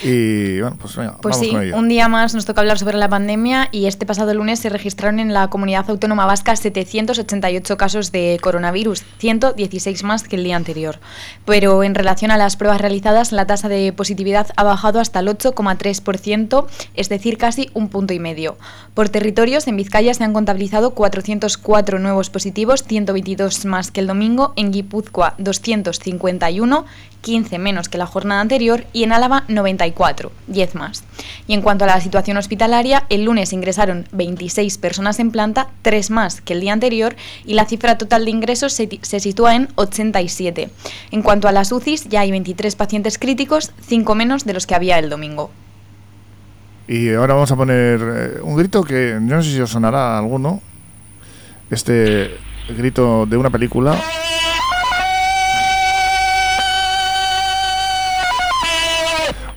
Y bueno, pues venga, Pues vamos sí, con ello. un día más nos toca hablar sobre la pandemia y este pasado lunes se registraron en la comunidad autónoma vasca 788 casos de coronavirus, 116 más que el día anterior. Pero en relación a las pruebas realizadas, la tasa de positividad ha bajado hasta el 8,3%, es decir, casi un punto y medio. Por territorios, en Vizcaya se han contabilizado 404 nuevos positivos, 122 más que el domingo, en Guipúzcoa 251, 15 menos que la jornada anterior y en Álava 94, 10 más. Y en cuanto a la situación hospitalaria, el lunes ingresaron 26 personas en planta, 3 más que el día anterior y la cifra total de ingresos se, se sitúa en 87. En cuanto a las UCIs, ya hay 23 pacientes críticos, 5 menos de los que había el domingo. Y ahora vamos a poner eh, un grito que no sé si os sonará alguno. Este grito de una película.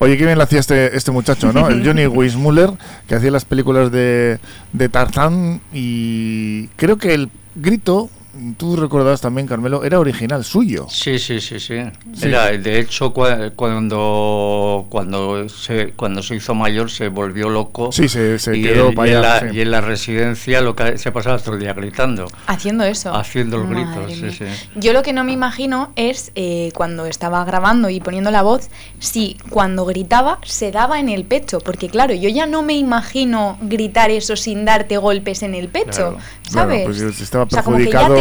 Oye, qué bien lo hacía este, este muchacho, ¿no? El Johnny Weissmuller, que hacía las películas de, de Tarzán. Y creo que el grito, tú recordabas también, Carmelo, era original suyo. Sí, sí, sí, sí. Sí. Era, de hecho, cua- cuando, cuando, se, cuando se hizo mayor se volvió loco. Sí, se- se y quedó en- pa' y, en allá, la, sí. y en la residencia lo que se pasaba todo el día gritando. Haciendo eso. Haciendo los Madre gritos, sí, mía. sí. Yo lo que no me imagino es eh, cuando estaba grabando y poniendo la voz, si cuando gritaba se daba en el pecho, porque claro, yo ya no me imagino gritar eso sin darte golpes en el pecho, ¿sabes? Bueno, pues si estaba o sea,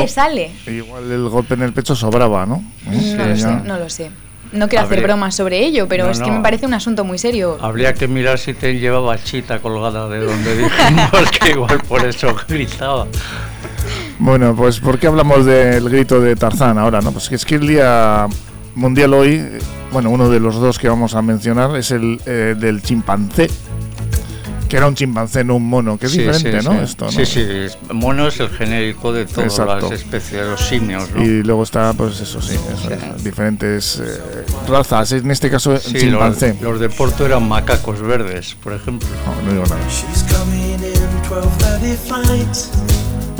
sale. Igual el golpe en el pecho sobraba, ¿no? ¿Eh? No lo Ya. sé, no lo sé. No quiero hacer bromas sobre ello, pero No, es que no. me parece un asunto muy serio. Habría que mirar si te llevaba chita colgada de donde dijimos que igual por eso gritaba. Bueno, pues ¿por qué hablamos del grito de Tarzán ahora? no? Pues que es que el día mundial hoy, eh, bueno, uno de los dos que vamos a mencionar es el eh, del chimpancé, que era un chimpancé, no un mono, que es Sí, diferente, sí, ¿no? sí. Esto, ¿no? Sí, sí, mono es el genérico de todas Exacto. las especies de los simios, ¿no? Y luego está, pues eso sí, eso diferentes eh, razas, en este caso Sí, chimpancé. los, los de Porto eran macacos verdes, por ejemplo. No, no digo nada.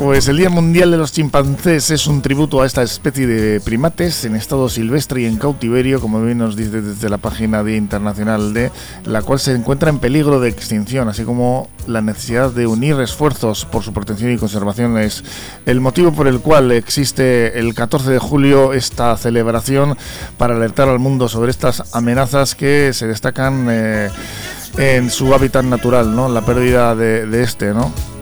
She's coming in 12:30 flight. Pues el Día Mundial de los Chimpancés es un tributo a esta especie de primates en estado silvestre y en cautiverio, como bien nos dice desde la página Día Internacional de la cual se encuentra en peligro de extinción, así como la necesidad de unir esfuerzos por su protección y conservación es el motivo por el cual existe el 14 de julio esta celebración para alertar al mundo sobre estas amenazas que se destacan eh, en su hábitat natural, ¿no? La pérdida de, de este, ¿no?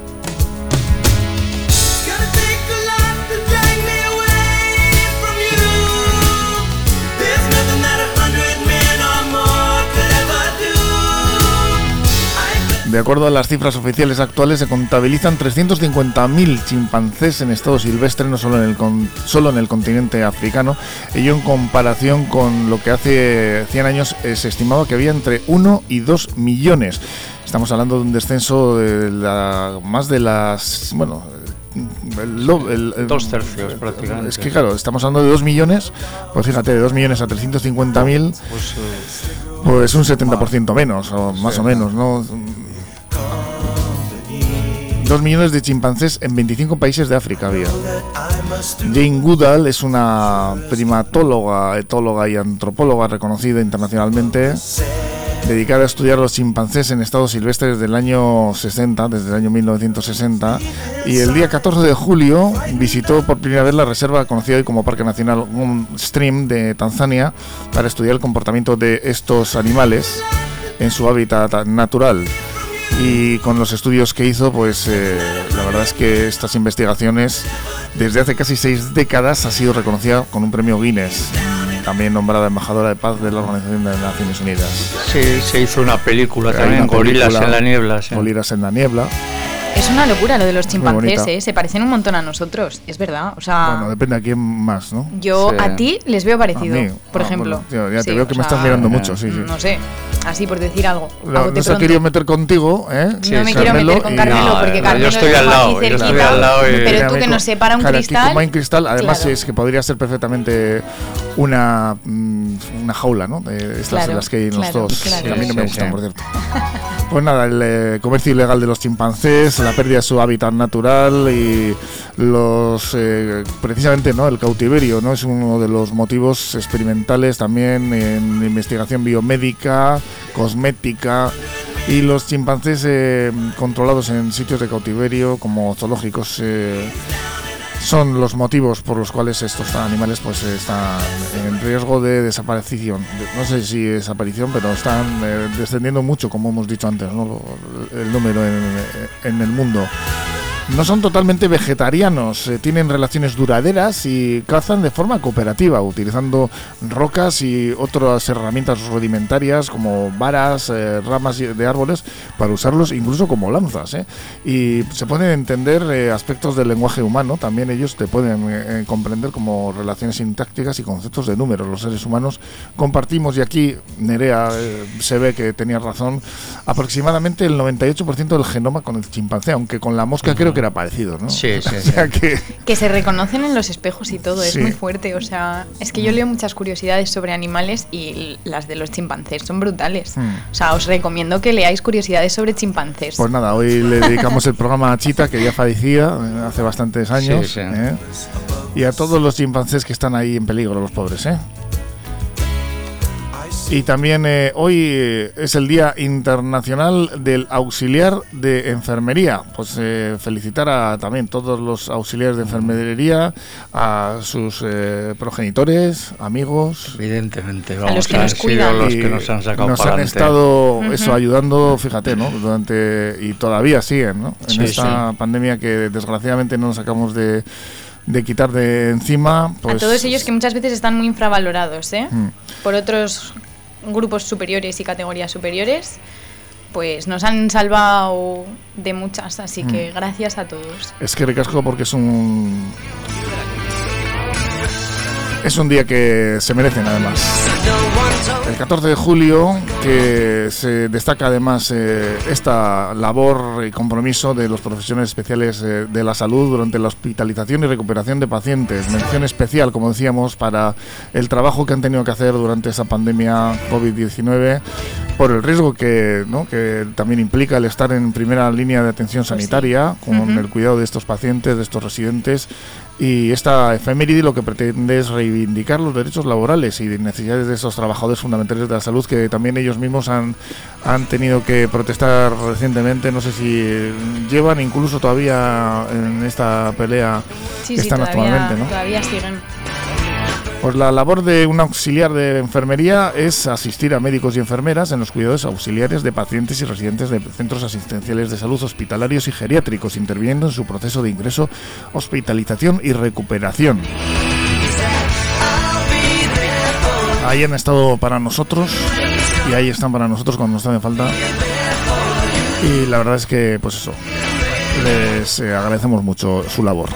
De acuerdo a las cifras oficiales actuales, se contabilizan 350.000 chimpancés en estado silvestre, no solo en, el con- solo en el continente africano. Ello en comparación con lo que hace 100 años eh, se estimaba que había entre 1 y 2 millones. Estamos hablando de un descenso de la, más de las. Bueno. el lo- el- el- Dos tercios prácticamente. Es que claro, estamos hablando de 2 millones, pues fíjate, de 2 millones a 350.000, Pues, eh, pues un 70% menos, o más o menos, ¿no? Dos millones de chimpancés en 25 países de África había. Jane Goodall es una primatóloga, etóloga y antropóloga reconocida internacionalmente, dedicada a estudiar los chimpancés en estados silvestres desde el año 60, desde el año 1960, y el día 14 de julio visitó por primera vez la reserva conocida hoy como Parque Nacional Stream de Tanzania para estudiar el comportamiento de estos animales en su hábitat natural. Y con los estudios que hizo, pues eh, la verdad es que estas investigaciones desde hace casi seis décadas ha sido reconocida con un premio Guinness, también nombrada embajadora de paz de la Organización de las Naciones Unidas. Sí, se hizo una película también, una Gorilas película, en la niebla. sí. Gorilas en la niebla. Es una locura lo de los chimpancés. ¿eh? Se parecen un montón a nosotros, es verdad. O sea, Bueno, depende a quién más, ¿no? yo Sí. a ti les veo parecido, A mí, por ah, ejemplo. bueno, ya te Sí, veo que me estás mirando mucho, sí, sí. No sé, así por decir algo. Bote no se querido meter contigo, ¿eh? No me quiero meter con Carmelo No, porque no, Carmelo yo estoy al lado, yo cerquita, estoy al lado y- pero tú que nos separa un cristal. como hay cristal, además claro. es que podría ser perfectamente una, mm, una jaula, ¿no? De estas Claro, de las que hay en los dos. claro. que a mí no me Sí, gustan, sí. por cierto. Pues nada, el eh, comercio ilegal de los chimpancés, la pérdida de su hábitat natural y los eh, precisamente no el cautiverio, no es uno de los motivos experimentales también en investigación biomédica, cosmética y los chimpancés eh, controlados en sitios de cautiverio como zoológicos eh, son los motivos por los cuales estos animales pues están en riesgo de desaparición. De- No sé si desaparición, pero están eh, descendiendo mucho, como hemos dicho antes, ¿no? El número en, en el mundo. No son totalmente vegetarianos, eh, tienen relaciones duraderas y cazan de forma cooperativa, utilizando rocas y otras herramientas rudimentarias como varas, eh, ramas de árboles para usarlos incluso como lanzas. ¿eh? Y se pueden entender aspectos del lenguaje humano, también ellos te pueden comprender como relaciones sintácticas y conceptos de números. Los seres humanos compartimos, y aquí Nerea se ve que tenía razón, aproximadamente el 98% del genoma con el chimpancé, aunque con la mosca creo que era parecido, ¿no? Sí, sí, O sea que Que se reconocen en los espejos y todo, es Sí. muy fuerte. O sea, es que yo leo muchas curiosidades sobre animales y las de los chimpancés son brutales. Mm. O sea, os recomiendo que leáis curiosidades sobre chimpancés. Pues nada, hoy le dedicamos el programa a Chita, que ya fallecía eh, hace bastantes años. Sí, sí. ¿eh? Y a todos los chimpancés que están ahí en peligro, los pobres. ¿eh? Y también eh, hoy eh, es el Día Internacional del Auxiliar de Enfermería. Pues eh, felicitar a también todos los auxiliares de enfermería, a sus eh, progenitores, amigos. Evidentemente, los vamos, que han nos sido cuidan. los Y que nos han sacado nos para han adelante. estado eso ayudando, fíjate, ¿no? Durante y todavía siguen, ¿no? En Sí, esta pandemia que desgraciadamente no nos sacamos de, de quitar de encima, pues a todos ellos que muchas veces están muy infravalorados, ¿eh? Mm. Por otros grupos superiores y categorías superiores, pues nos han salvado de muchas. Así que Mm. gracias a todos. es que recasco porque es un es un día que se merecen además. El 14 de julio, que se destaca además eh, esta labor y compromiso de los profesionales especiales eh, de la salud durante la hospitalización y recuperación de pacientes. Mención especial, como decíamos, para el trabajo que han tenido que hacer durante esa pandemia COVID-19 por el riesgo que, ¿no? que también implica el estar en primera línea de atención sanitaria con el cuidado de estos pacientes, de estos residentes. Y esta efeméride lo que pretende es reivindicar los derechos laborales y necesidades de esos trabajadores fundamentales de la salud que también ellos mismos han, han tenido que protestar recientemente. No sé si llevan incluso todavía en esta pelea Sí, que sí, están todavía, actualmente. ¿no? todavía siguen. Pues la labor de un auxiliar de enfermería es asistir a médicos y enfermeras en los cuidados auxiliares de pacientes y residentes de centros asistenciales de salud hospitalarios y geriátricos, interviniendo en su proceso de ingreso, hospitalización y recuperación. Ahí han estado para nosotros y ahí están para nosotros cuando nos hace falta. Y la verdad es que, pues eso, les eh, agradecemos mucho su labor.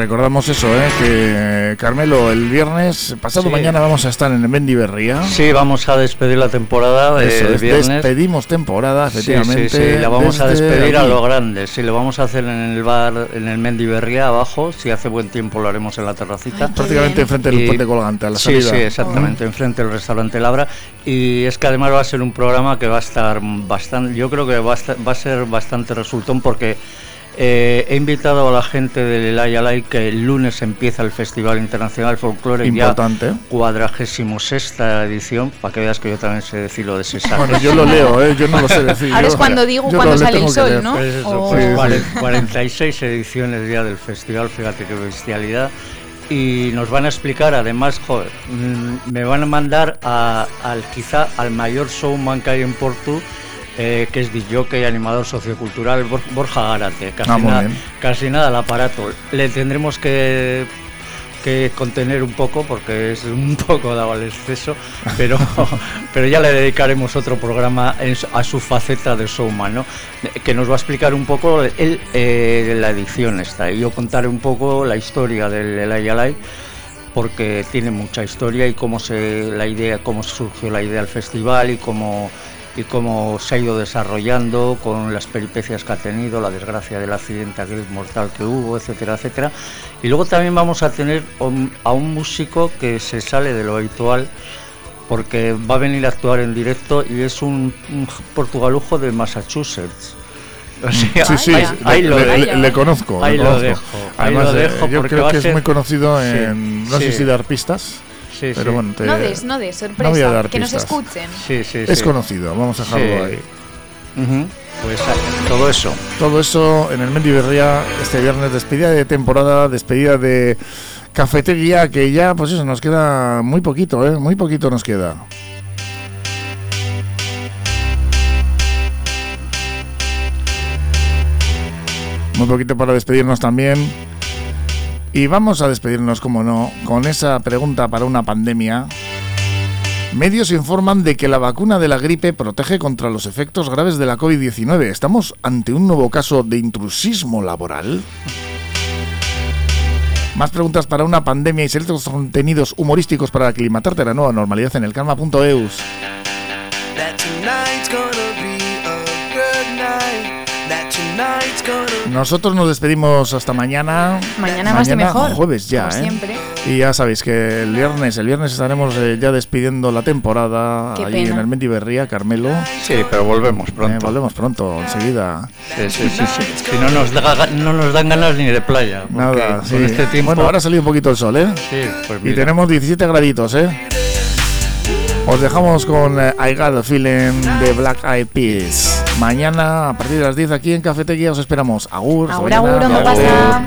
Recordamos eso, ¿eh? que Carmelo, el viernes, pasado Sí. mañana vamos a estar en el Mendy Berría. Sí, vamos a despedir la temporada Eso el viernes. despedimos temporada, efectivamente. Sí, sí, la vamos a despedir a lo grande. Sí, lo vamos a hacer en el bar, en el Mendiberría abajo. Si hace buen tiempo lo haremos en la terracita. Ay, Prácticamente enfrente del puente colgante, a la sí, salida. Sí, exactamente, enfrente del restaurante Labra. Y es que además va a ser un programa que va a estar bastante, yo creo que va a, estar- va a ser bastante resultón porque eh, he invitado a la gente del Ayalay que el lunes empieza el Festival Internacional Folclore Importante. ya cuadragésimo sexta edición, para que veas que yo también sé decir lo de sexta. Bueno, yo lo leo, ¿eh? yo no lo sé decir. Ahora yo- es cuando digo cuando sale el sol, leer. ¿no? Pues eso, O- pues Sí, sí. cuare- 46 ediciones ya del festival, fíjate qué bestialidad. Y nos van a explicar, además, joder, mm, me van a mandar a- al quizá al mayor showman que hay en Porto, eh, que es DJ y animador sociocultural, Bor- Borja Gárate. Casi, Ah, nada, casi nada al aparato. Le tendremos que que contener un poco porque es un poco dado al exceso, pero, pero ya le dedicaremos otro programa a su faceta de showman, ¿no? que nos va a explicar un poco él, eh, la edición esta, y yo contaré un poco la historia del El Ayalay, porque tiene mucha historia y cómo se la idea, cómo surgió la idea del festival y cómo y cómo se ha ido desarrollando con las peripecias que ha tenido, la desgracia del accidente aquel mortal que hubo, etcétera, etcétera. Y luego también vamos a tener a un músico que se sale de lo habitual porque va a venir a actuar en directo y es un, un portugalujo de Massachusetts. O sea, sí, sí, ahí, ahí lo le- dejo. le- le conozco. Ahí lo conozco. dejo. Ahí Además, lo eh, dejo yo creo que es muy conocido Sí, en, no sé si dar pistas, Sí, pero sí. bueno, te- No des, no des, sorpresa. no voy a dar que nos pistas. escuchen. Sí, sí, Es conocido, vamos a dejarlo Sí. ahí. Pues ah, todo eso. Todo eso en el Mendy Berría este viernes, despedida de temporada, despedida de cafetería, que ya, pues eso, nos queda muy poquito, ¿eh? Muy poquito nos queda. Muy poquito para despedirnos también. Y vamos a despedirnos, como no, con esa pregunta para una pandemia. Medios informan de que la vacuna de la gripe protege contra los efectos graves de la COVID-19. ¿Estamos ante un nuevo caso de intrusismo laboral? Más preguntas para una pandemia y selectos contenidos humorísticos para aclimatarte a la nueva normalidad en el karma.eus. That tonight's gonna be a good night. Nosotros nos despedimos hasta mañana. Mañana más y mejor, Jueves ya, como ¿eh? siempre. Y ya sabéis que el viernes, el viernes estaremos eh, ya despidiendo la temporada Qué allí pena. en el Mendiberría, Carmelo. Sí, pero volvemos pronto. Eh, volvemos pronto, enseguida. Sí, sí, sí, sí. Si no nos, da- no nos dan ganas ni de playa. Nada, con sí. este tiempo. Bueno, ahora ha salido un poquito el sol, ¿eh? Sí, pues Y mira. tenemos 17 graditos, ¿eh? Os dejamos con eh, I Got a Feeling de Black Eyed Peas. Mañana, a partir de las 10 aquí en Cafetería, os esperamos. Agur, Sabayana, agur, pasa.